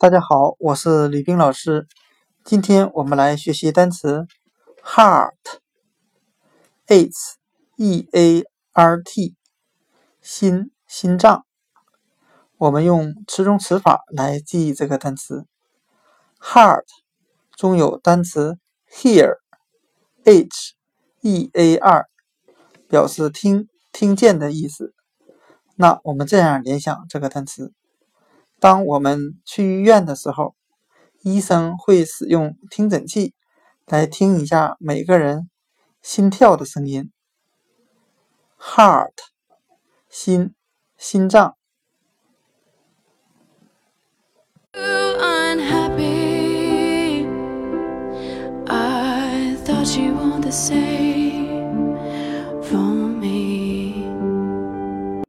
大家好，我是李冰老师。今天我们来学习单词 heart，h-e-a-r-t，心、心脏。我们用词中词法来记忆这个单词。heart 中有单词 hear，h-e-a-r，表示听、听见的意思。那我们这样联想这个单词：当我们去医院的时候，医生会使用听诊器来听一下每个人心跳的声音，heart，心，心脏。Say